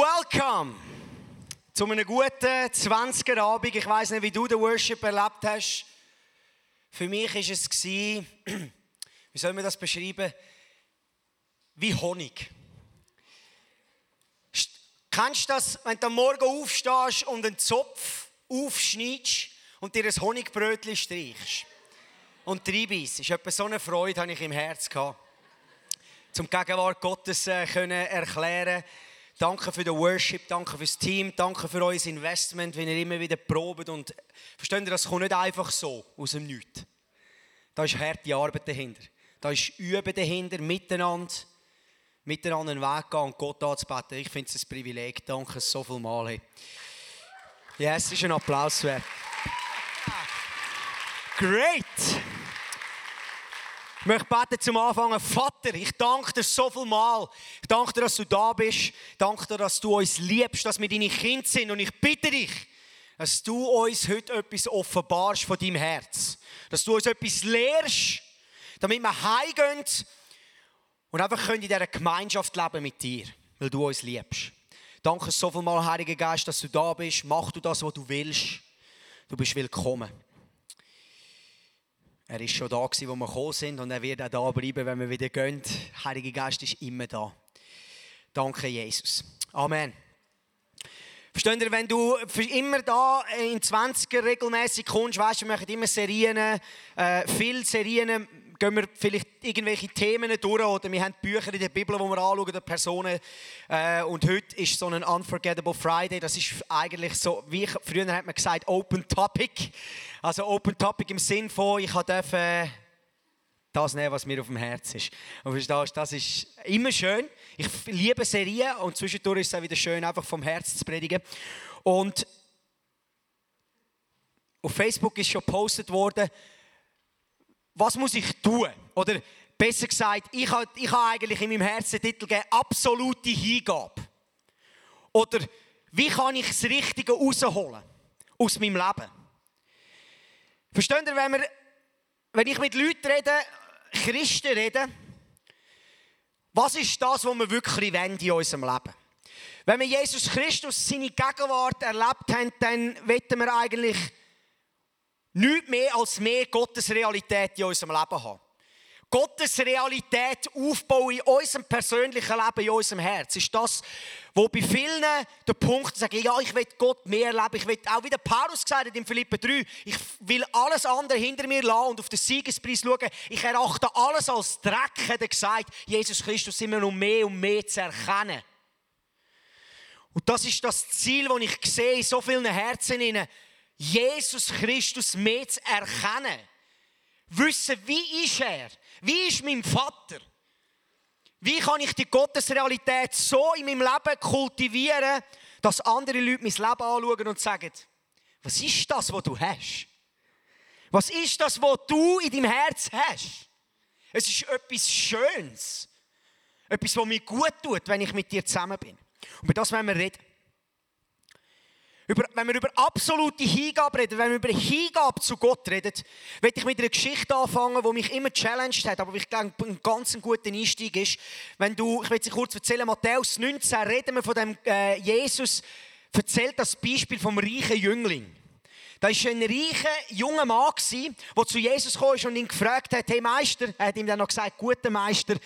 Welcome zu einem guten 20er Abend. Ich weiß nicht, wie du den Worship erlebt hast. Für mich war es, wie soll man das beschreiben, wie Honig. St- Kennst du das, wenn du am Morgen aufstehst und einen Zopf aufschneidest und dir ein Honigbrötchen streichst und reinbeißt? Ist etwa so eine Freude, habe ich im Herz gehabt. Zum Gegenwart Gottes äh, können erklären Danke für den Worship, danke fürs Team, danke für euer Investment, wenn ihr immer wieder probt. Und versteht ihr, das kommt nicht einfach so aus dem Nichts. Da ist harte Arbeit dahinter. Da ist Üben dahinter, miteinander, miteinander einen Weg gehen und Gott anzubeten. Ich finde es ein Privileg. Danke so viel Mal. Hey. Ja, es ist ein Applaus wert. Great! Ich möchte beten zum Anfang. Vater, ich danke dir so viel Mal. Ich danke dir, dass du da bist. Ich danke dir, dass du uns liebst, dass wir deine Kinder sind. Und ich bitte dich, dass du uns heute etwas offenbarst von deinem Herz. Dass du uns etwas lehrst, damit wir heimgehen und einfach in dieser Gemeinschaft leben mit dir, weil du uns liebst. Danke so viel Mal, Heiliger Geist, dass du da bist. Mach du das, was du willst. Du bist willkommen. Er ist schon da wo wir gekommen sind und er wird auch da bleiben, wenn wir wieder gehen. Der Heilige Geist ist immer da. Danke, Jesus. Amen. Versteht ihr, wenn du immer da in 20er regelmäßig kommst, weißt du, wir machen immer Serien, äh, viele Serien, gehen wir vielleicht irgendwelche Themen durch oder wir haben Bücher in der Bibel, wo wir anschauen, oder Personen. Äh, und heute ist so ein Unforgettable Friday. Das ist eigentlich so, wie ich, früher hat man gesagt, Open Topic. Also Open Topic im Sinn von, ich darf das nehmen, was mir auf dem Herz ist. Und verstehst, das ist immer schön. Ich liebe Serien und zwischendurch ist es auch wieder schön, einfach vom Herz zu predigen. Und auf Facebook ist schon gepostet worden, was muss ich tun? Oder besser gesagt, ich habe ich habe eigentlich in meinem Herzen Titel gegeben, absolute Hingabe. Oder wie kann ich das Richtige rausholen aus meinem Leben? Versteht ihr, wenn, wir, wenn ich mit Leuten rede, Christen rede, was ist das, was wir wirklich wollen in unserem Leben? Wenn wir Jesus Christus seine Gegenwart erlebt haben, dann wollen wir eigentlich nichts mehr als mehr Gottes Realität in unserem Leben haben. Gottes Realität aufbauen in unserem persönlichen Leben, in unserem Herz, ist das, wo bei vielen der Punkt sagen, ja, ich will Gott mehr erleben, ich will auch wie der Paulus gesagt hat in Philippe 3, ich will alles andere hinter mir lassen und auf den Siegespreis schauen. Ich erachte alles als Dreck, hat er gesagt, Jesus Christus immer noch mehr und mehr zu erkennen. Und das ist das Ziel, das ich sehe in so vielen Herzen, Jesus Christus mehr zu erkennen. Wissen, wie ist er? Wie ist mein Vater? Wie kann ich die Gottesrealität so in meinem Leben kultivieren, dass andere Leute mein Leben anschauen und sagen, was ist das, was du hast? Was ist das, was du in deinem Herz hast? Es ist etwas Schönes. Etwas, was mir gut tut, wenn ich mit dir zusammen bin. Und über das wollen wir reden. Über, wenn wir über absolute Hingabe reden, wenn wir über Hingabe zu Gott reden, werde ich mit einer Geschichte anfangen, die mich immer challenged hat, aber ich glaube, ein ganz guter Einstieg ist. Wenn du, ich will sie kurz erzählen, Matthäus 19 reden wir von dem äh, Jesus, erzählt das Beispiel vom reichen Jüngling. Da war ein reicher junger Mann, der zu Jesus kam und ihn gefragt hat, hey Meister, er hat ihm dann noch gesagt, guter Meister,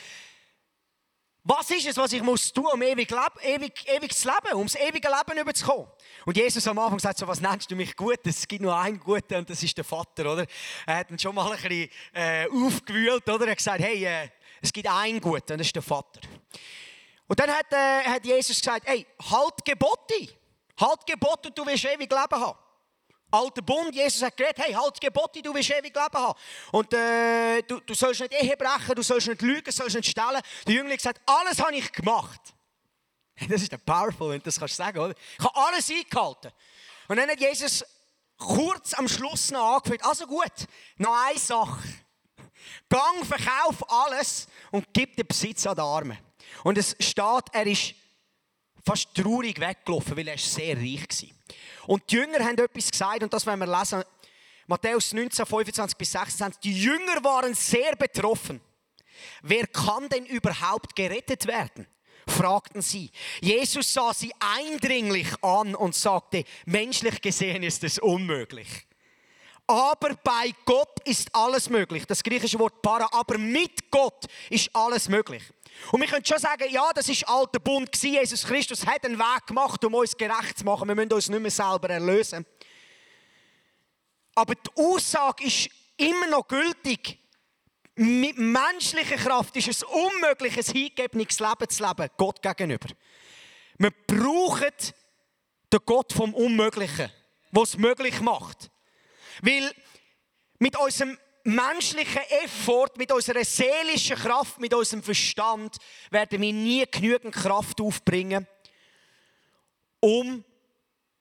was ist es, was ich muss tun, um ewig, ewig, ewig zu leben, um das ewige Leben überzukommen? Und Jesus am Anfang sagt so, was nennst du mich gut? Es gibt nur einen Guten und das ist der Vater, oder? Er hat ihn schon mal ein bisschen äh, aufgewühlt, oder? Er hat gesagt, hey, äh, es gibt einen Guten und das ist der Vater. Und dann hat, äh, hat Jesus gesagt, hey, halt Gebote. Halt Gebote und du wirst ewig Leben haben. Alter Bund, Jesus hat geredet, hey, halt Gebote, du wirst ewig Leben haben. Und äh, du, du sollst nicht Ehe brechen, du sollst nicht lügen, du sollst nicht stellen. Der Jüngling sagt, alles habe ich gemacht. Das ist der powerful, wenn du das kannst sagen, oder? Ich habe alles eingehalten. Und dann hat Jesus kurz am Schluss noch angefügt, also gut, noch eine Sache. Gang, verkauf alles und gib den Besitz an die Armen. Und es steht, er ist fast traurig weggelaufen, weil er sehr reich war. Und die Jünger haben etwas gesagt, und das werden wir lesen. Matthäus 19, 25 bis 26. Die Jünger waren sehr betroffen. Wer kann denn überhaupt gerettet werden? fragten sie. Jesus sah sie eindringlich an und sagte, menschlich gesehen ist es unmöglich. Aber bei Gott ist alles möglich. Das griechische Wort para, aber mit Gott ist alles möglich. Und wir können schon sagen, ja, das ist alter Bund gewesen. Jesus Christus hat einen Weg gemacht, um uns gerecht zu machen. Wir müssen uns nicht mehr selber erlösen. Aber die Aussage ist immer noch gültig. Mit menschlicher Kraft ist es unmöglich, ein hingegebenes Leben zu leben, Gott gegenüber. Wir brauchen den Gott vom Unmöglichen, der es möglich macht. Weil mit unserem menschlichen Effort, mit unserer seelischen Kraft, mit unserem Verstand werden wir nie genügend Kraft aufbringen, um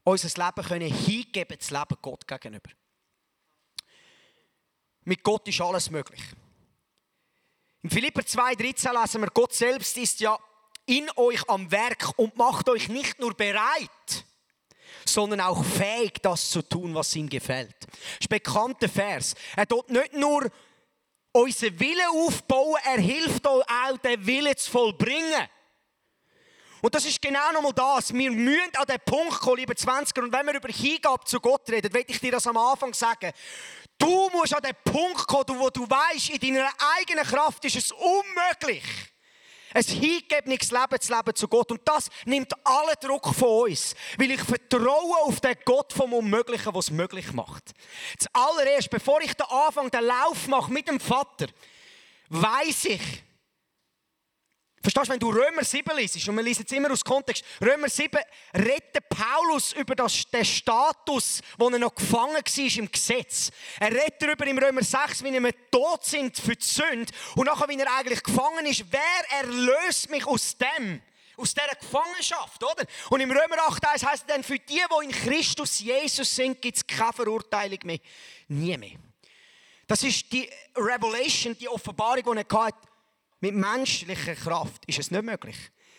unser Leben können hingeben zu leben Gott gegenüber. Mit Gott ist alles möglich. In Philipper 2,13 lesen wir, Gott selbst ist ja in euch am Werk und macht euch nicht nur bereit, sondern auch fähig, das zu tun, was ihm gefällt. Das ist ein bekannter Vers. Er tut nicht nur unseren Willen aufbauen, er hilft auch, den Willen zu vollbringen. Und das ist genau nochmal das. Wir müssen an den Punkt kommen, liebe 20er. Und wenn wir über Hingabe zu Gott reden, will ich dir das am Anfang sagen. Du musst an den Punkt kommen, wo du weißt, in deiner eigenen Kraft ist es unmöglich ein hingegebenes Leben zu leben zu Gott. Und das nimmt allen Druck von uns. Weil ich vertraue auf den Gott vom Unmöglichen, der es möglich macht. Zuallererst, bevor ich den Anfang, den Lauf mache mit dem Vater, weiß ich, Verstehst du, wenn du Römer 7 liest, und wir lesen es immer aus Kontext, Römer 7 redet Paulus über das, den Status, wo er noch gefangen war im Gesetz. Er redet darüber im Römer 6, wie wir tot sind für die Sünde und nachher, wie er eigentlich gefangen ist. Wer erlöst mich aus dem? Aus dieser Gefangenschaft, oder? Und im Römer 8 heißt es dann, für die, die in Christus Jesus sind, gibt es keine Verurteilung mehr. Nie mehr. Das ist die Revelation, die Offenbarung, die er hatte mit menschlicher Kraft ist es nicht möglich.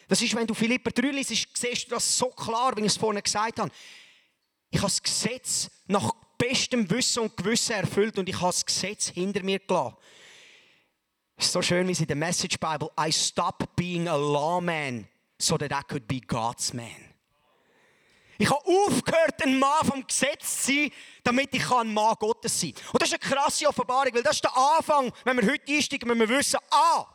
Das ist, wenn du Philipper 3 liest, siehst du das so klar, wie ich es vorhin gesagt habe. Ich habe das Gesetz nach bestem Wissen und Gewissen erfüllt und ich habe das Gesetz hinter mir gelassen. So schön, wie es in der Message Bible I stopped being a lawman so that I could be God's man. Ich habe aufgehört, ein Mann vom Gesetz zu sein, damit ich ein Mann Gottes sein kann. Und das ist eine krasse Offenbarung, weil das ist der Anfang, wenn wir heute einsteigen, wenn wir wissen, ah,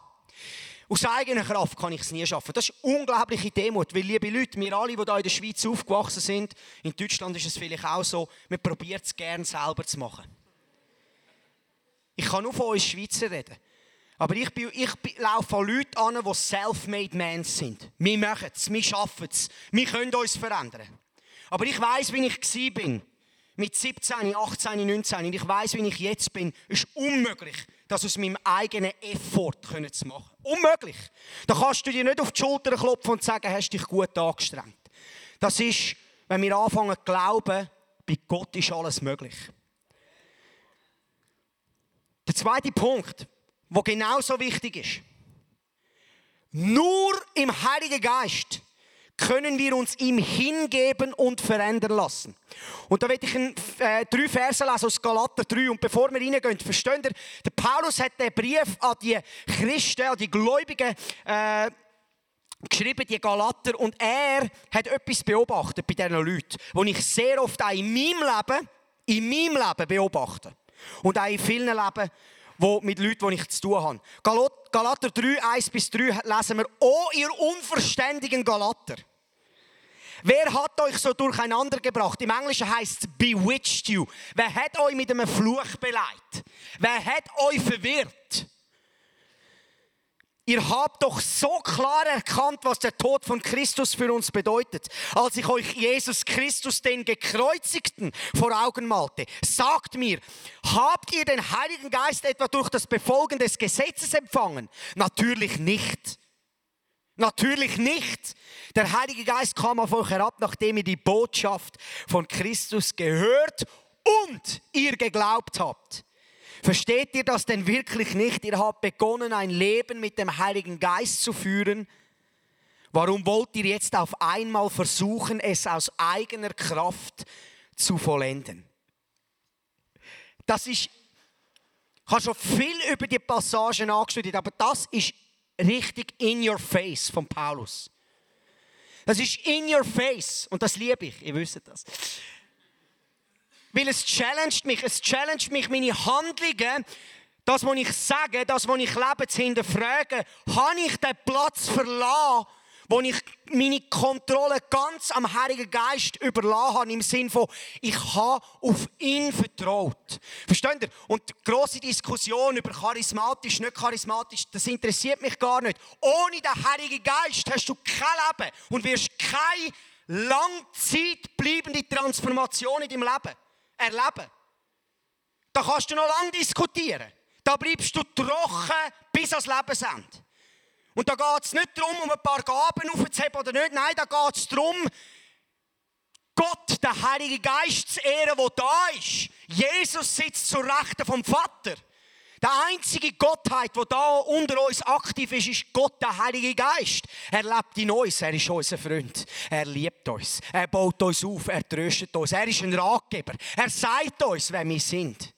aus eigener Kraft kann ich es nie schaffen. Das ist unglaubliche Demut, weil, liebe Leute, wir alle, die hier in der Schweiz aufgewachsen sind, in Deutschland ist es vielleicht auch so, wir probieren es gerne selber zu machen. Ich kann nur von uns Schweizer reden. Aber ich, bin, ich laufe an Leute an, die self-made men sind. Wir machen es, wir schaffen es, wir können uns verändern. Aber ich weiß, wie ich bin. Mit 17, 18, 19. Und ich weiß, wie ich jetzt bin. Es ist unmöglich, das aus meinem eigenen Effort zu machen. Unmöglich. Da kannst du dir nicht auf die Schulter klopfen und sagen, hast dich gut angestrengt. Das ist, wenn wir anfangen zu glauben, bei Gott ist alles möglich. Der zweite Punkt, der genauso wichtig ist. Nur im Heiligen Geist können wir uns ihm hingeben und verändern lassen. Und da werde ich ein, äh, drei Verse lesen aus Galater 3. Und bevor wir reingehen, versteht ihr, der Paulus hat den Brief an die Christen, an die Gläubigen, äh, geschrieben, die Galater, und er hat etwas beobachtet bei diesen Leuten, was ich sehr oft auch in meinem Leben, in meinem Leben beobachte. Und auch in vielen Leben, wo, mit Leuten, die ich zu tun habe. Galater 3, 1 bis 3 lesen wir, Oh, ihr unverständigen Galater. Wer hat euch so durcheinander gebracht? Im Englischen heißt es bewitched you. Wer hat euch mit einem Fluch beleidigt? Wer hat euch verwirrt? Ihr habt doch so klar erkannt, was der Tod von Christus für uns bedeutet, als ich euch Jesus Christus, den Gekreuzigten, vor Augen malte. Sagt mir, habt ihr den Heiligen Geist etwa durch das Befolgen des Gesetzes empfangen? Natürlich nicht. Natürlich nicht. Der Heilige Geist kam auf euch herab, nachdem ihr die Botschaft von Christus gehört und ihr geglaubt habt. Versteht ihr das denn wirklich nicht? Ihr habt begonnen, ein Leben mit dem Heiligen Geist zu führen. Warum wollt ihr jetzt auf einmal versuchen, es aus eigener Kraft zu vollenden? Das ist, ich habe schon viel über die Passagen angestudiert, aber das ist richtig in your face von Paulus. Das ist in your face und das liebe ich, ihr wisst das. Weil es challenged mich, es challenged mich, meine Handlungen, das, was ich sage, das, was ich lebe, zu hinterfragen. Habe ich den Platz verlassen, wo ich meine Kontrolle ganz am Heiligen Geist überlassen habe, im Sinne von, ich habe auf ihn vertraut. Versteht ihr? Und die grosse Diskussion über charismatisch, nicht charismatisch, das interessiert mich gar nicht. Ohne den Heiligen Geist hast du kein Leben und wirst keine langzeitbleibende Transformation in deinem Leben erleben. Da kannst du noch lange diskutieren. Da bleibst du trocken bis ans Lebensende. Und da geht es nicht darum, um ein paar Gaben aufzuheben oder nicht. Nein, da geht es darum, Gott, der Heilige Geist zu ehren, der da ist. Jesus sitzt zur Rechten vom Vater. Der einzige Gottheit, der da unter uns aktiv ist, ist Gott, der Heilige Geist. Er lebt in uns, er ist unser Freund. Er liebt uns, er baut uns auf, er tröstet uns, er ist ein Ratgeber. Er sagt uns, wer wir sind.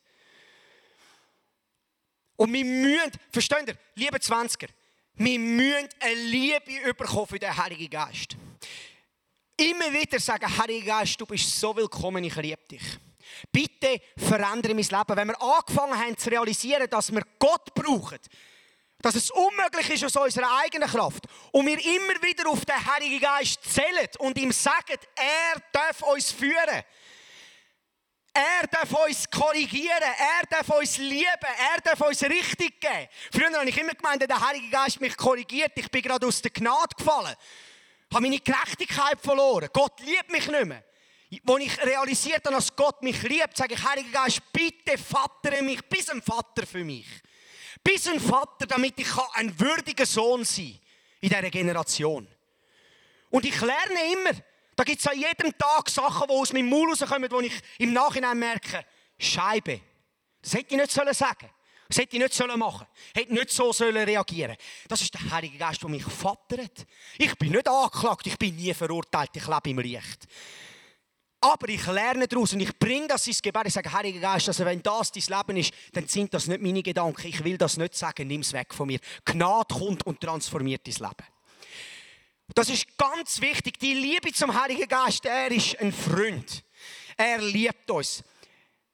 Und wir müssen, versteht ihr, liebe Zwanziger, wir müssen eine Liebe bekommen für den Heiligen Geist. Immer wieder sagen, Heiliger Geist, du bist so willkommen, ich liebe dich. Bitte verändere mein Leben. Wenn wir angefangen haben zu realisieren, dass wir Gott brauchen, dass es unmöglich ist aus unserer eigenen Kraft und wir immer wieder auf den Heiligen Geist zählen und ihm sagen, er darf uns führen. Er darf uns korrigieren, er darf uns lieben, er darf uns richtig geben. Früher habe ich immer gemeint, der Heilige Geist mich korrigiert, ich bin gerade aus der Gnade gefallen, habe meine Gerechtigkeit verloren, Gott liebt mich nicht mehr. Als ich realisiert habe, dass Gott mich liebt, sage ich, Heiliger Geist, bitte vatere mich, bis ein Vater für mich. Bis ein Vater, damit ich ein würdiger Sohn sein kann in dieser Generation. Und ich lerne immer, da gibt es an jedem Tag Sachen, die aus meinem Maul rauskommen, wo ich im Nachhinein merke, Scheibe. Das hätte ich nicht sagen sollen. Das hätte ich nicht machen sollen. Hätte nicht so reagieren Das ist der Heilige Geist, der mich vattert. Ich bin nicht angeklagt, ich bin nie verurteilt, ich lebe im Licht. Aber ich lerne daraus und ich bringe das ins Gebet. Ich sage, Heiliger Geist, also wenn das dein Leben ist, dann sind das nicht meine Gedanken. Ich will das nicht sagen, nimm es weg von mir. Gnade kommt und transformiert dein Leben. Das ist ganz wichtig. Die Liebe zum Heiligen Geist, er ist ein Freund. Er liebt uns.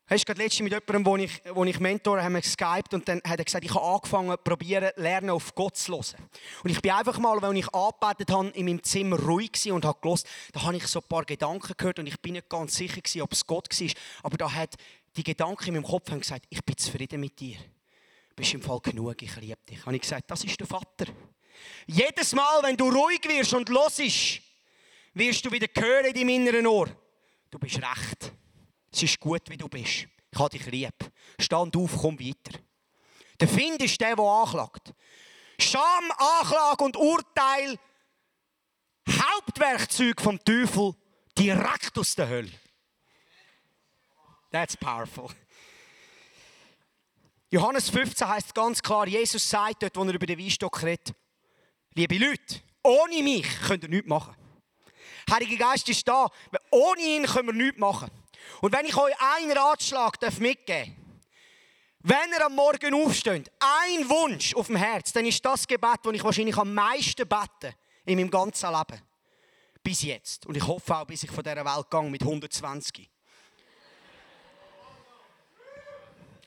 Hast gerade letztens mit jemandem, wo ich, wo ich Mentor haben wir geskypt und dann hat er gesagt, ich habe angefangen, probieren, lernen auf Gott zu hören. Und ich bin einfach mal, wenn ich angebetet habe, in meinem Zimmer ruhig gewesen und habe gelost, da habe ich so ein paar Gedanken gehört und ich bin nicht ganz sicher gewesen, ob es Gott war. Aber da hat die Gedanken in meinem Kopf haben gesagt, ich bin zufrieden mit dir. Du bist im Fall genug, ich liebe dich. Und ich gesagt, das ist der Vater. Jedes Mal, wenn du ruhig wirst und hörst, wirst du wieder hören in deinem inneren Ohr. Du bist recht. Es ist gut, wie du bist. Ich habe dich lieb. Stand auf, komm weiter. Der Find ist der, der anklagt. Scham, Anklage und Urteil, Hauptwerkzeug vom Teufel, direkt aus der Hölle. That's powerful. Johannes 15 heißt ganz klar, Jesus sagt dort, wo er über den Weinstock redet, liebe Leute, ohne mich könnt ihr nichts machen. Heiliger Geist ist da, ohne ihn können wir nichts machen. Und wenn ich euch einen Ratschlag mitgeben darf, wenn ihr am Morgen aufsteht, ein Wunsch auf dem Herz, dann ist das Gebet, das ich wahrscheinlich am meisten bete In meinem ganzen Leben. Bis jetzt. Und ich hoffe auch, bis ich von dieser Welt gehe mit 120.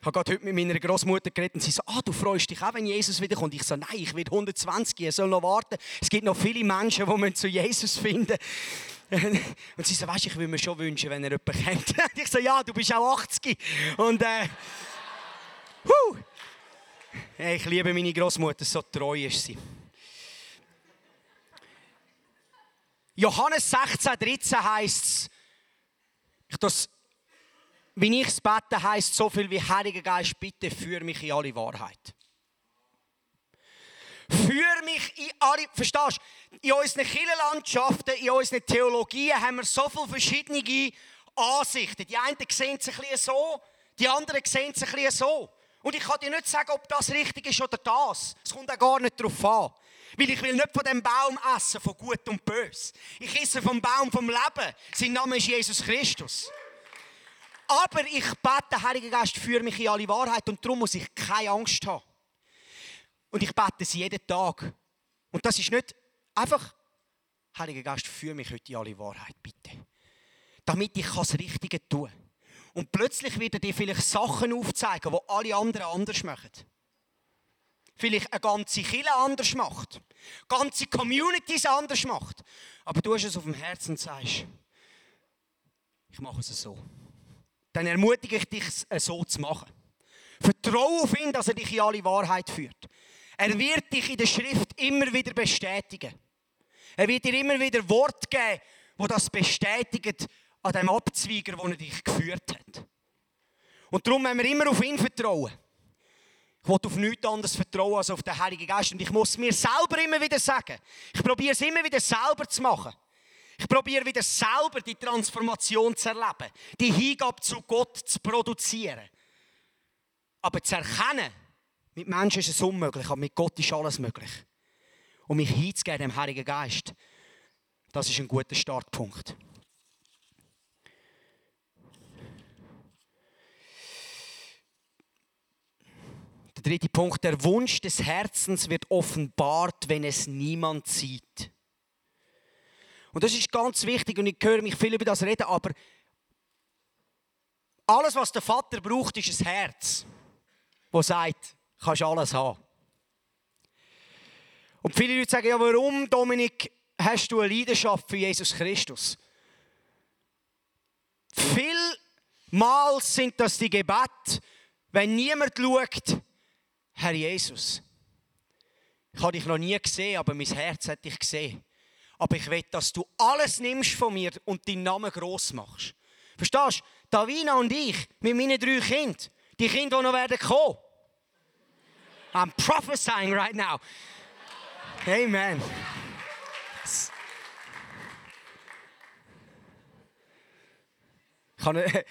Ich habe gerade heute mit meiner Großmutter geredet und sie so, ah, du freust dich auch, wenn Jesus wiederkommt. Ich so, nein, ich werde 120, er soll noch warten. Es gibt noch viele Menschen, die zu Jesus finden. Und sie so, weißt, ich würde mir schon wünschen, wenn er jemanden kennt. Ich so, ja, du bist auch 80. Und äh, huh. ich liebe meine Großmutter, so treu ist sie. Johannes 16, 13 heißt es, ich das wie ich bete, heisst so viel wie Heiliger Geist, bitte führ mich in alle Wahrheit. Führ mich in alle, verstehst du? In unseren Kirchenlandschaften, in unseren Theologien haben wir so viele verschiedene Ansichten. Die einen sehen es ein bisschen so, die anderen sehen es ein bisschen so. Und ich kann dir nicht sagen, ob das richtig ist oder das. Es kommt auch gar nicht darauf an. Weil ich will nicht von dem Baum essen, von Gut und Bös. Ich esse vom Baum vom Leben. Sein Name ist Jesus Christus. Aber ich bete, Heiliger Geist, führe mich in alle Wahrheit und darum muss ich keine Angst haben. Und ich bete sie jeden Tag. Und das ist nicht einfach, Heiliger Geist, führe mich heute in alle Wahrheit, bitte. Damit ich das Richtige tun kann. Und plötzlich wird er dir vielleicht Sachen aufzeigen, die alle anderen anders machen. Vielleicht eine ganze Kirche anders macht. Ganze Communities anders macht. Aber du hast es auf dem Herzen und sagst, ich mache es so dann ermutige ich dich, es so zu machen. Vertraue auf ihn, dass er dich in alle Wahrheit führt. Er wird dich in der Schrift immer wieder bestätigen. Er wird dir immer wieder Wort geben, wo das bestätigt an dem Abzweiger, wo er dich geführt hat. Und darum müssen wir immer auf ihn vertrauen. Ich will auf nichts anderes vertrauen als auf den Heiligen Geist. Und ich muss mir selber immer wieder sagen, ich probiere es immer wieder selber zu machen. Ich probiere wieder selber die Transformation zu erleben, die Hingabe zu Gott zu produzieren. Aber zu erkennen, mit Menschen ist es unmöglich, aber mit Gott ist alles möglich. Und mich hinzugeben, dem Heiligen Geist, das ist ein guter Startpunkt. Der dritte Punkt, der Wunsch des Herzens wird offenbart, wenn es niemand sieht. Und das ist ganz wichtig und ich höre mich viel über das reden, aber alles, was der Vater braucht, ist ein Herz, das sagt, kannst alles haben. Und viele Leute sagen, ja, warum, Dominik, hast du eine Leidenschaft für Jesus Christus? Vielmals sind das die Gebete, wenn niemand schaut, Herr Jesus. Ich habe dich noch nie gesehen, aber mein Herz hat dich gesehen. Aber ich will, dass du alles nimmst von mir und deinen Namen gross machst. Verstehst du? Davina und ich, mit meinen drei Kindern, die Kinder, die noch werden kommen. I'm prophesying right now. Amen. Ich habe eine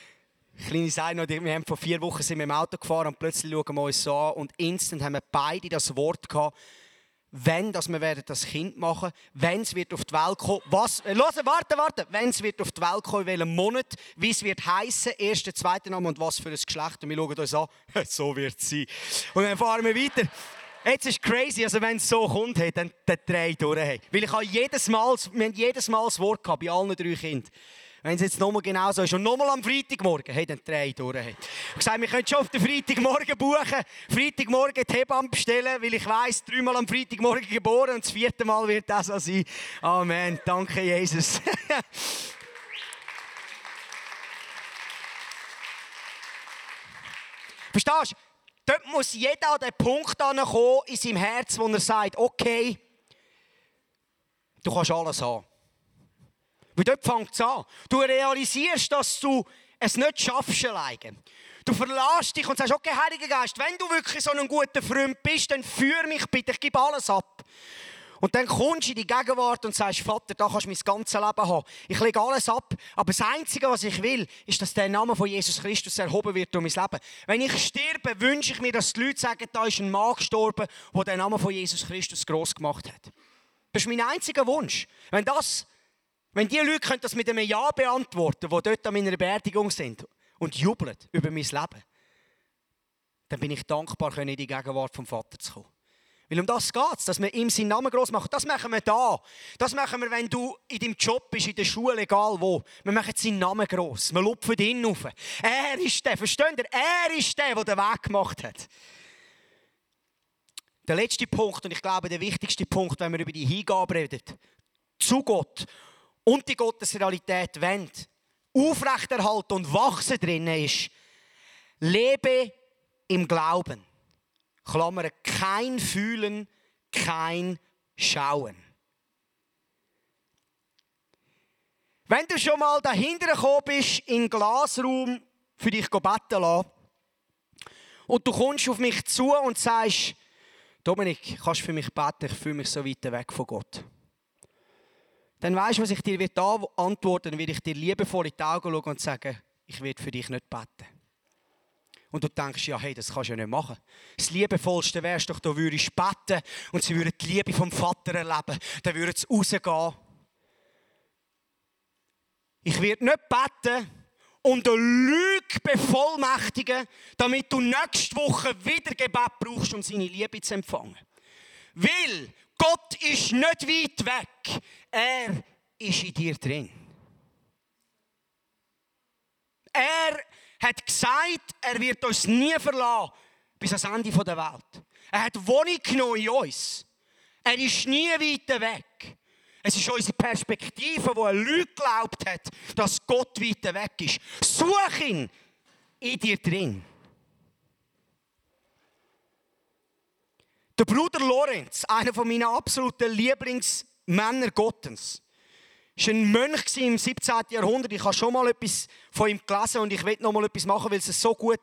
kleine Seite wir haben vor vier Wochen sind wir im Auto gefahren und plötzlich schauen wir uns so an und instant haben wir beide das Wort gehabt, wenn dass wir werden das Kind machen, wenn es wird auf die Welt kommen, was, äh, hören, warte, warte, wenn es wird auf die Welt kommen, in welchem Monat, wie es wird heißen, erster, zweiter Name und was für ein Geschlecht und wir schauen uns an, so wird es sein. Und dann fahren wir weiter. Jetzt ist crazy, also wenn es so kommt, hey, dann, dann drei durch. Hey. Weil ich habe jedes Mal, wir haben jedes Mal das Wort gehabt, bei allen drei Kindern. Wenn es jetzt nochmal genau so ist und nochmal am Freitagmorgen, hey, dann drei durch. Hey. Ich gesagt, wir können schon auf den Freitagmorgen buchen, Freitagmorgen die Hebamme bestellen, weil ich weiss, dreimal am Freitagmorgen geboren und das vierte Mal wird das so sein. Amen. Danke, Jesus. Verstehst du? Dort muss jeder an den Punkt kommen in seinem Herz, wo er sagt, okay, du kannst alles haben. Weil dort fängt es an. Du realisierst, dass du es nicht schaffst alleine. Du verlässt dich und sagst, okay, Heiliger Geist, wenn du wirklich so ein guter Freund bist, dann führ mich bitte, ich gebe alles ab. Und dann kommst du in die Gegenwart und sagst, Vater, da kannst du mein ganzes Leben haben. Ich lege alles ab. Aber das Einzige, was ich will, ist, dass der Name von Jesus Christus erhoben wird durch mein Leben. Wenn ich sterbe, wünsche ich mir, dass die Leute sagen, da ist ein Mann gestorben, der den Namen von Jesus Christus groß gemacht hat. Das ist mein einziger Wunsch. Wenn das wenn die Leute das mit einem Ja beantworten, die dort an meiner Beerdigung sind und jubeln über mein Leben, dann bin ich dankbar, in die Gegenwart vom Vater zu kommen. Weil um das geht es, dass wir ihm seinen Namen groß machen. Das machen wir da. Das machen wir, wenn du in deinem Job bist, in der Schule, egal wo. Wir machen seinen Namen groß. Wir lupfen ihn auf. Er ist der, versteht ihr? Er ist der, der den Weg gemacht hat. Der letzte Punkt, und ich glaube der wichtigste Punkt, wenn wir über die Hingabe reden, zu Gott und die Gottesrealität wendet, aufrechterhalten und wachsen drinnen ist, lebe im Glauben. Klammern, kein Fühlen, kein Schauen. Wenn du schon mal dahinter gekommen bist, in Glasraum für dich beten lassen, und du kommst auf mich zu und sagst, Dominik, kannst du für mich beten? Ich fühle mich so weit weg von Gott. Dann weißt du, was ich dir antworten werde, dann werde ich dir liebevoll in die Augen schauen und sagen, ich werde für dich nicht beten. Und du denkst, ja, hey, das kannst du ja nicht machen. Das Liebevollste wärst doch, du würdest beten und sie würden die Liebe vom Vater erleben. Dann würden sie rausgehen. Ich werde nicht beten und eine Lüge bevollmächtigen, damit du nächste Woche wieder Gebet brauchst, um seine Liebe zu empfangen. Weil Gott ist nicht weit weg. Er ist in dir drin. Er hat gesagt, er wird uns nie verlassen bis ans Ende der Welt. Er hat Wohnung genommen in uns. Er ist nie weiter weg. Es ist unsere Perspektive, wo eine Lüge glaubt hat, dass Gott weiter weg ist. Such ihn in dir drin. Der Bruder Lorenz, einer meiner absoluten Lieblingsmänner Gottes, war ein Mönch im 17. Jahrhundert. Ich habe schon mal etwas von ihm gelesen und ich will noch mal etwas machen, weil es so gut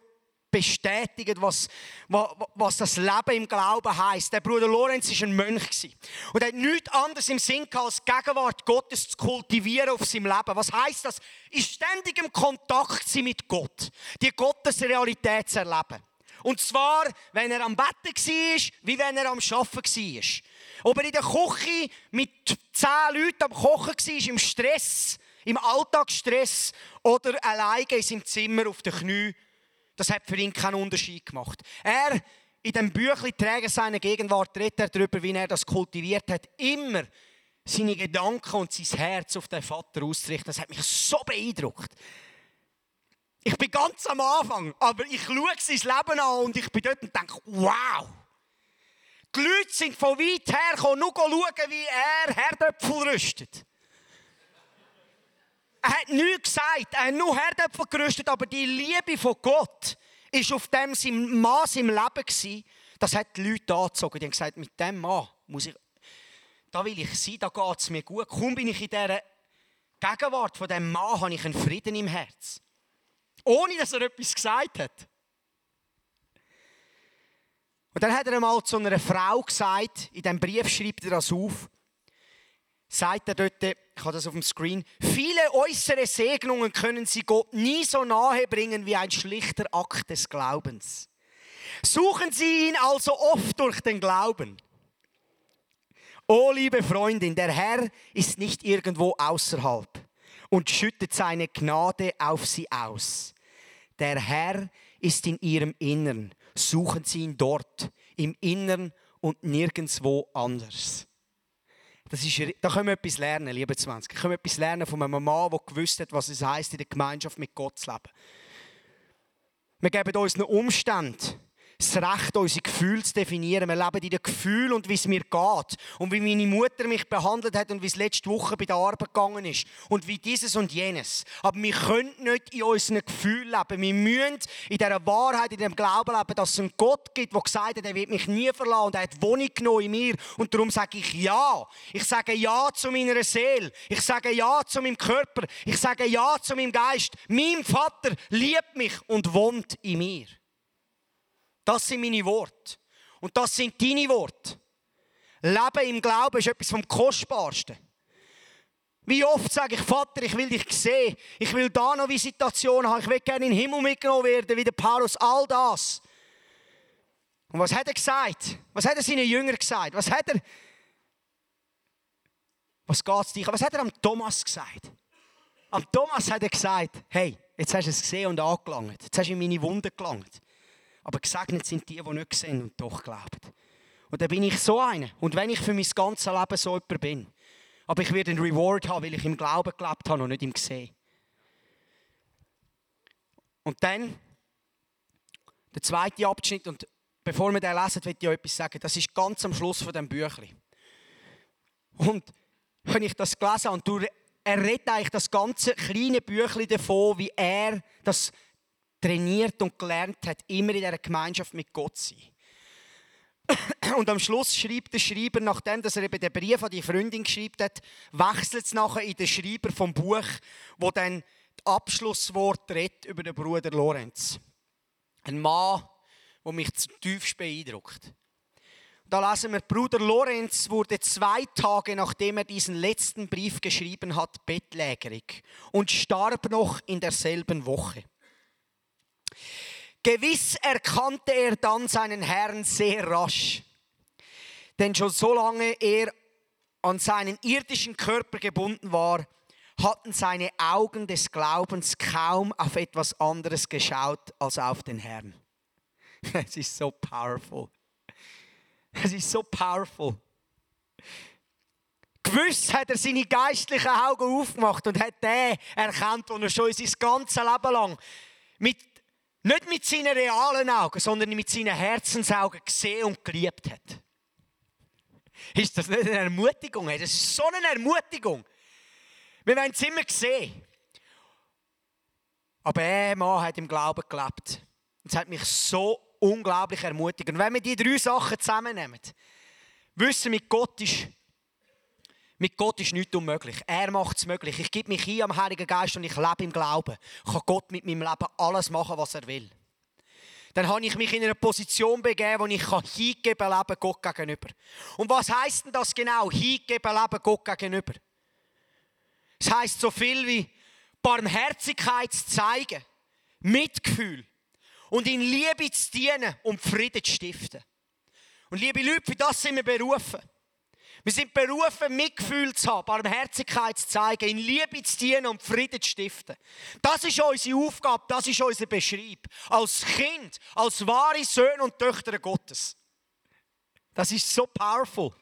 bestätigt, was, was das Leben im Glauben heißt. Der Bruder Lorenz war ein Mönch und er hat nichts anderes im Sinn als die Gegenwart Gottes zu kultivieren auf seinem Leben. Was heißt das? In ständigem Kontakt mit Gott, die Gottesrealität zu erleben. Und zwar, wenn er am Betten war, wie wenn er am Arbeiten war. Ob er in der Küche mit zehn Leuten am Kochen war, im Stress, im Alltagsstress oder alleine in seinem Zimmer auf den Knien, das hat für ihn keinen Unterschied gemacht. Er, in dem Büchlein Träger seiner Gegenwart, redet er darüber, wie er das kultiviert hat, immer seine Gedanken und sein Herz auf den Vater auszurichten. Das hat mich so beeindruckt. Ich bin ganz am Anfang, aber ich schaue sein Leben an und ich bin dort und denke, wow! Die Leute sind von weit her gekommen, nur schauen, wie er Herdöpfel rüstet. Er hat nichts gesagt, er hat nur Herdöpfel gerüstet, aber die Liebe von Gott ist auf dem sein Maß im Leben. Das hat die Leute angezogen. Die haben gesagt, mit dem Mann muss ich, da will ich sein, da geht es mir gut. Kaum bin ich in dieser Gegenwart von dem Mann, habe ich einen Frieden im Herz ohne dass er etwas gesagt hat. Und dann hat er einmal zu einer Frau gesagt, in diesem Brief schreibt er das auf, sagt er dort, ich habe das auf dem Screen, viele äußere Segnungen können sie Gott nie so nahe bringen wie ein schlichter Akt des Glaubens. Suchen Sie ihn also oft durch den Glauben. Oh, liebe Freundin, der Herr ist nicht irgendwo außerhalb und schüttet seine Gnade auf sie aus. Der Herr ist in ihrem Innern. Suchen Sie ihn dort, im Innern und nirgendwo anders. Das ist, da können wir etwas lernen, liebe 20. Da können wir etwas lernen von einem Mann, der gewusst hat, was es heißt, in der Gemeinschaft mit Gott zu leben. Wir geben uns einen Umstand das Recht, unsere Gefühle zu definieren. Wir leben in den Gefühlen und wie es mir geht. Und wie meine Mutter mich behandelt hat und wie es letzte Woche bei der Arbeit gegangen ist. Und wie dieses und jenes. Aber wir können nicht in unseren Gefühlen leben. Wir müssen in dieser Wahrheit, in dem Glauben leben, dass es einen Gott gibt, der gesagt hat, er wird mich nie verlassen und er hat Wohnung genommen in mir. Und darum sage ich Ja. Ich sage Ja zu meiner Seele. Ich sage Ja zu meinem Körper. Ich sage Ja zu meinem Geist. Mein Vater liebt mich und wohnt in mir. Das sind meine Worte. Und das sind deine Worte. Leben im Glauben ist etwas vom Kostbarsten. Wie oft sage ich, Vater, ich will dich sehen. Ich will da noch Visitation haben. Ich will gerne in den Himmel mitgenommen werden, wie der Paulus. All das. Und was hat er gesagt? Was hat er seinen Jüngern gesagt? Was hat er... Was geht's dich? Was hat er am Thomas gesagt? Am Thomas hat er gesagt, hey, jetzt hast du es gesehen und angelangt. Jetzt hast du in meine Wunden gelangt. Aber gesegnet sind die, die nicht sehen und doch glauben. Und dann bin ich so einer. Und wenn ich für mein ganzes Leben so jemand bin, aber ich werde einen Reward haben, weil ich im Glauben gelebt habe und nicht im Gesehen. Und dann der zweite Abschnitt, und bevor wir den lesen, will ich etwas sagen. Das ist ganz am Schluss von dem Büchlein. Und wenn ich das gelesen habe, und er redet eigentlich das ganze kleine Büchlein davon, wie er das trainiert und gelernt hat, immer in dieser Gemeinschaft mit Gott zu sein. Und am Schluss schreibt der Schreiber, nachdem dass er eben den Brief an die Freundin geschrieben hat, wechselt es nachher in den Schreiber vom Buch, wo dann das Abschlusswort über den Bruder Lorenz. Ein Mann, der mich zutiefst beeindruckt. Da lesen wir, Bruder Lorenz wurde zwei Tage nachdem er diesen letzten Brief geschrieben hat, bettlägerig und starb noch in derselben Woche. Gewiss erkannte er dann seinen Herrn sehr rasch, denn schon solange er an seinen irdischen Körper gebunden war, hatten seine Augen des Glaubens kaum auf etwas anderes geschaut als auf den Herrn. Es ist so powerful. Es ist so powerful. Gewiss hat er seine geistlichen Augen aufgemacht und hat den erkannt, den er schon sein ganzes Leben lang mit nicht mit seinen realen Augen, sondern mit seinen Herzensaugen gesehen und geliebt hat. Ist das nicht eine Ermutigung? Das ist so eine Ermutigung. Wir wollen es immer sehen. Aber er Mann hat im Glauben gelebt. Es hat mich so unglaublich ermutigt. Und wenn wir die drei Sachen zusammennehmen, wissen mit Gott ist mit Gott ist nichts unmöglich. Er macht es möglich. Ich gebe mich hin am Heiligen Geist und ich lebe im Glauben. Kann Gott mit meinem Leben alles machen, was er will. Dann habe ich mich in eine Position begeben, wo ich hingeben leben Gott gegenüber. Und was heißt denn das genau? Hingeben leben Gott gegenüber. Es heißt so viel wie Barmherzigkeit zu zeigen, Mitgefühl und in Liebe zu dienen und Frieden zu stiften. Und liebe Leute, für das sind wir berufen. Wir sind berufen, Mitgefühl zu haben, Barmherzigkeit zu zeigen, in Liebe zu dienen und Frieden zu stiften. Das ist unsere Aufgabe, das ist unser Beschreib. Als Kind, als wahre Söhne und Töchter Gottes. Das ist so powerful.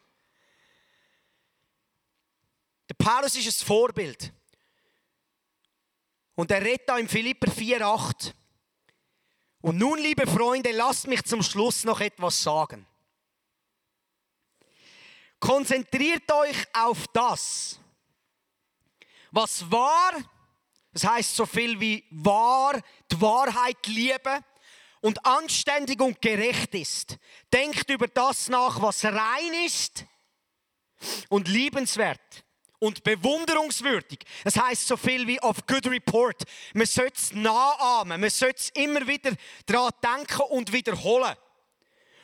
Der Paulus ist ein Vorbild. Und er redet da im Philipper 4,8. Und nun, liebe Freunde, lasst mich zum Schluss noch etwas sagen. Konzentriert euch auf das, was wahr, das heißt so viel wie wahr, die Wahrheit lieben und anständig und gerecht ist. Denkt über das nach, was rein ist und liebenswert und bewunderungswürdig. Das heißt so viel wie of good report. Man sollte es nachahmen, man sollte es immer wieder daran denken und wiederholen.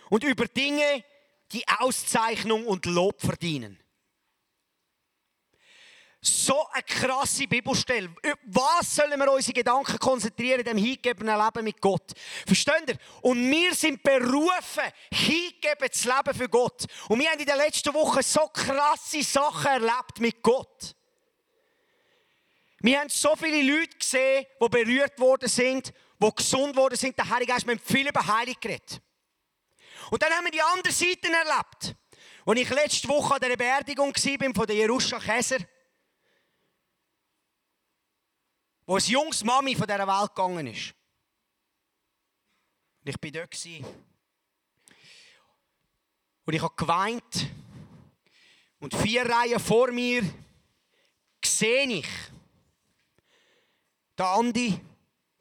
Und über Dinge, die Auszeichnung und Lob verdienen. So eine krasse Bibelstelle. Was sollen wir unsere Gedanken konzentrieren in dem hingegebenen Leben mit Gott? Versteht ihr? Und wir sind berufen, hingeben zu leben für Gott. Und wir haben in den letzten Wochen so krasse Sachen erlebt mit Gott. Wir haben so viele Leute gesehen, die berührt worden sind, die gesund worden sind. Der Heilige Geist, wir haben viel über Heilig geredet. Und dann haben wir die andere Seite erlebt. Als ich letzte Woche an der Beerdigung war von der Jeruscha Käser, wo ein junges Mami von dieser Welt gegangen ist. Und ich war dort. Und ich habe geweint. Und vier Reihen vor mir sehe ich den Andi,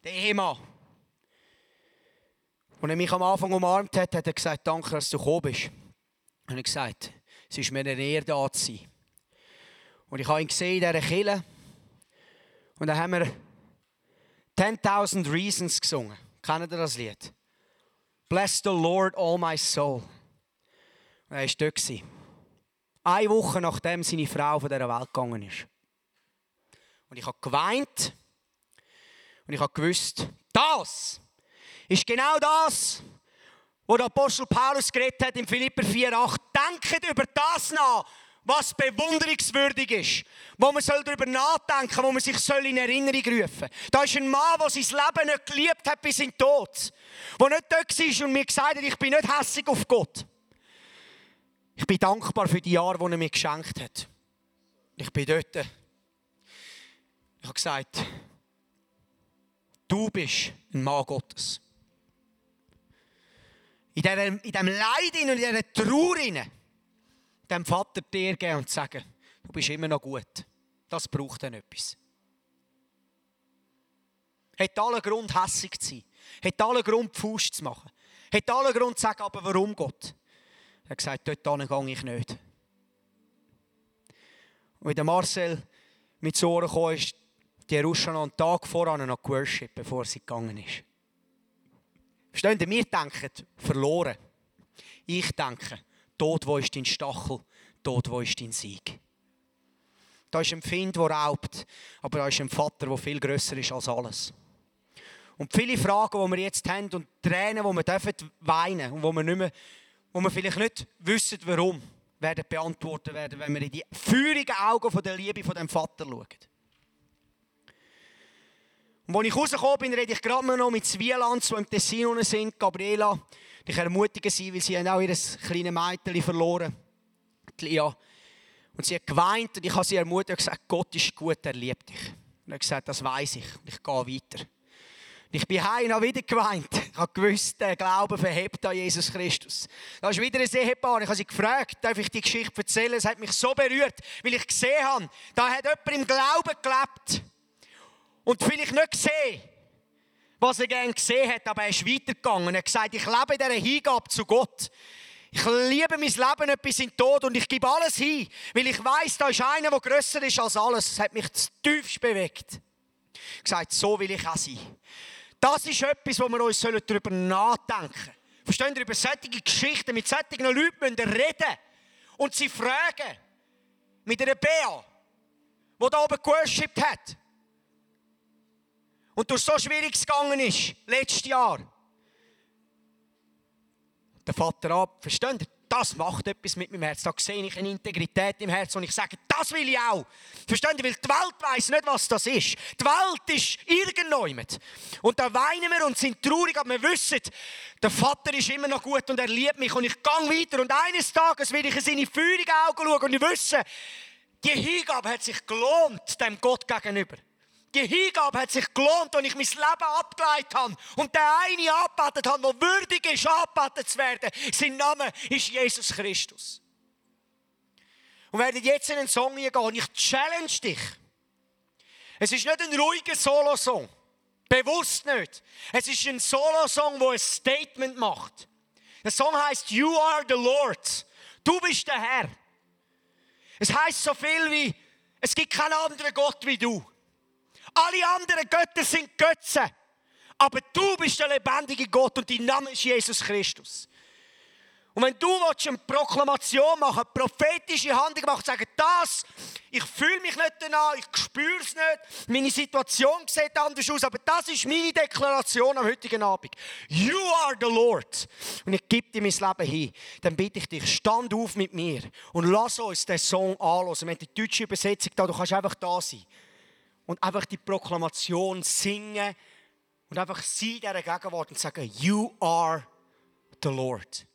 den Ehemann. Und er mich am Anfang umarmt hat, hat er gesagt, danke, dass du gekommen bist. Und ich gesagt, es ist mir eine Ehre, da zu sein. Und ich habe ihn gesehen in dieser Kille. Und dann haben wir 10.000 Reasons gesungen. Kennt ihr das Lied? Bless the Lord, all my soul. Und er war dort. Eine Woche nachdem seine Frau von dieser Welt gegangen ist. Und ich habe geweint. Und ich habe gewusst, das ist genau das, wo der Apostel Paulus geredet hat in Philipper 4,8. Denkt über das nach, was bewunderungswürdig ist, wo man darüber nachdenken soll, wo man sich in Erinnerung rufen soll. Da ist ein Mann, der sein Leben nicht geliebt hat bis in den Tod. Der nicht dort war und mir gesagt hat, ich bin nicht hässig auf Gott. Ich bin dankbar für die Jahre, die er mir geschenkt hat. Ich bin dort. Ich habe gesagt, du bist ein Mann Gottes. In diesem, in diesem Leid und in dieser Trauer dem Vater dir geben und sagen, du bist immer noch gut. Das braucht dann etwas. Hat alle Grund, hässig zu sein. Hat alle Grund, Pfust zu machen. Hat alle Grund zu sagen, aber warum Gott? Er hat gesagt, dort gehe ich nicht. Und der Marcel mit zu Ohren kam, ist die noch einen Tag voran noch geworshippt, bevor sie gegangen ist. Verstehen wir denken, verloren. Ich denke, Tod, wo ist dein Stachel? Tod, wo ist dein Sieg? Da ist ein Find, der raubt, aber da ist ein Vater, der viel grösser ist als alles. Und viele Fragen, die wir jetzt haben und Tränen, die wir dürfen weinen und wo wir, nicht mehr, wo wir vielleicht nicht wissen, warum, werden beantwortet werden, wenn wir in die feurigen Augen der Liebe von dem Vater schauen. Und als ich rausgekommen bin, rede ich gerade noch mit Zwielands, die im Tessin sind, Gabriela. Ich ermutige sie, weil sie haben auch ihr kleines Mädchen verloren Lia. Und sie hat geweint und ich habe sie ermutigt und gesagt, Gott ist gut, er liebt dich. Und er hat gesagt, das weiß ich und ich gehe weiter. Und ich bin heim und habe wieder geweint. Ich habe gewusst, der Glaube verhebt an Jesus Christus. Da ist wieder ein Ehepaar. Ich habe sie gefragt, darf ich die Geschichte erzählen? Es hat mich so berührt, weil ich gesehen habe, da hat jemand im Glauben gelebt. Und vielleicht nicht gesehen, was er gerne gesehen hat, aber er ist weitergegangen. Er hat gesagt, ich lebe in dieser Hingabe zu Gott. Ich liebe mein Leben bis in den Tod und ich gebe alles hin, weil ich weiß, da ist einer, der grösser ist als alles. Das hat mich tiefst bewegt. Ich gesagt, so will ich auch sein. Das ist etwas, wo wir uns darüber nachdenken sollen. Verstehen ihr, über solche Geschichten, mit solchen Leuten müssen reden und sie fragen. Mit einer Bea, die da oben geworshipped hat. Und durch so schwierig gegangen ist, letztes Jahr der Vater ab. Versteht ihr? Das macht etwas mit meinem Herz. Da sehe ich eine Integrität im Herz und ich sage, das will ich auch. Versteht ihr? Weil die Welt weiß nicht, was das ist. Die Welt ist irgendjemand. Und da weinen wir und sind traurig, aber wir wissen, der Vater ist immer noch gut und er liebt mich und ich gehe weiter. Und eines Tages werde ich in seine feurigen Augen schauen und ich wissen, die Hingabe hat sich gelohnt, dem Gott gegenüber. Die Hingabe hat sich gelohnt, und ich mein Leben abgeleitet habe und der eine angebetet habe, der würdig ist, angebetet zu werden. Sein Name ist Jesus Christus. Und werden jetzt in einen Song gehen und ich challenge dich. Es ist nicht ein ruhiger Solo-Song. Bewusst nicht. Es ist ein Solo-Song, der ein Statement macht. Der Song heißt You are the Lord. Du bist der Herr. Es heißt so viel wie, es gibt keinen anderen Gott wie du. Alle anderen Götter sind Götze. Aber du bist der lebendige Gott und dein Name ist Jesus Christus. Und wenn du eine Proklamation machen eine prophetische Handlung machen, sagen, das, ich fühle mich nicht danach, ich spüre es nicht, meine Situation sieht anders aus, aber das ist meine Deklaration am heutigen Abend. You are the Lord. Und ich gebe dir mein Leben hin. Dann bitte ich dich, stand auf mit mir und lass uns den Song anhören. Wir haben die deutsche Übersetzung da, du kannst einfach da sein und einfach die Proklamation singen und einfach sie in dieser Gegenwart und sagen, You are the Lord.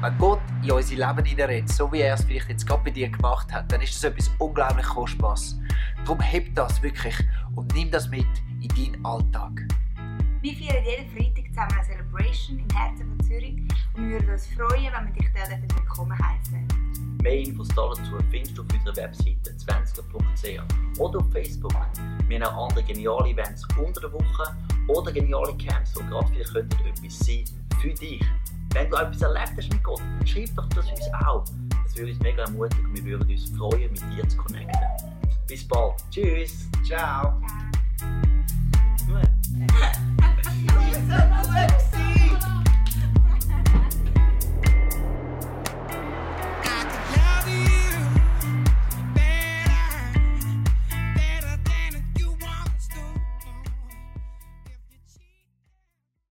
Wenn Gott in unser Leben hineinredet, so wie er es vielleicht jetzt gerade bei dir gemacht hat, dann ist das etwas unglaublich Kostbares. Darum heb das wirklich und nimm das mit in deinen Alltag. Wir feiern jeden Freitag zusammen eine Celebration im Herzen von Zürich und wir würden uns freuen, wenn wir dich dort willkommen heißen. Mehr Infos dazu findest du auf unserer Webseite 20.ch oder auf Facebook. Wir haben auch andere geniale Events unter der Woche oder geniale Camps, die gerade vielleicht etwas sein für dich. Wenn du etwas erlebt hast mit Gott, dann schreib doch das uns auch. Das würde uns mega ermutigen und wir würden uns freuen, mit dir zu connecten. Bis bald. Tschüss. Ciao. Ciao.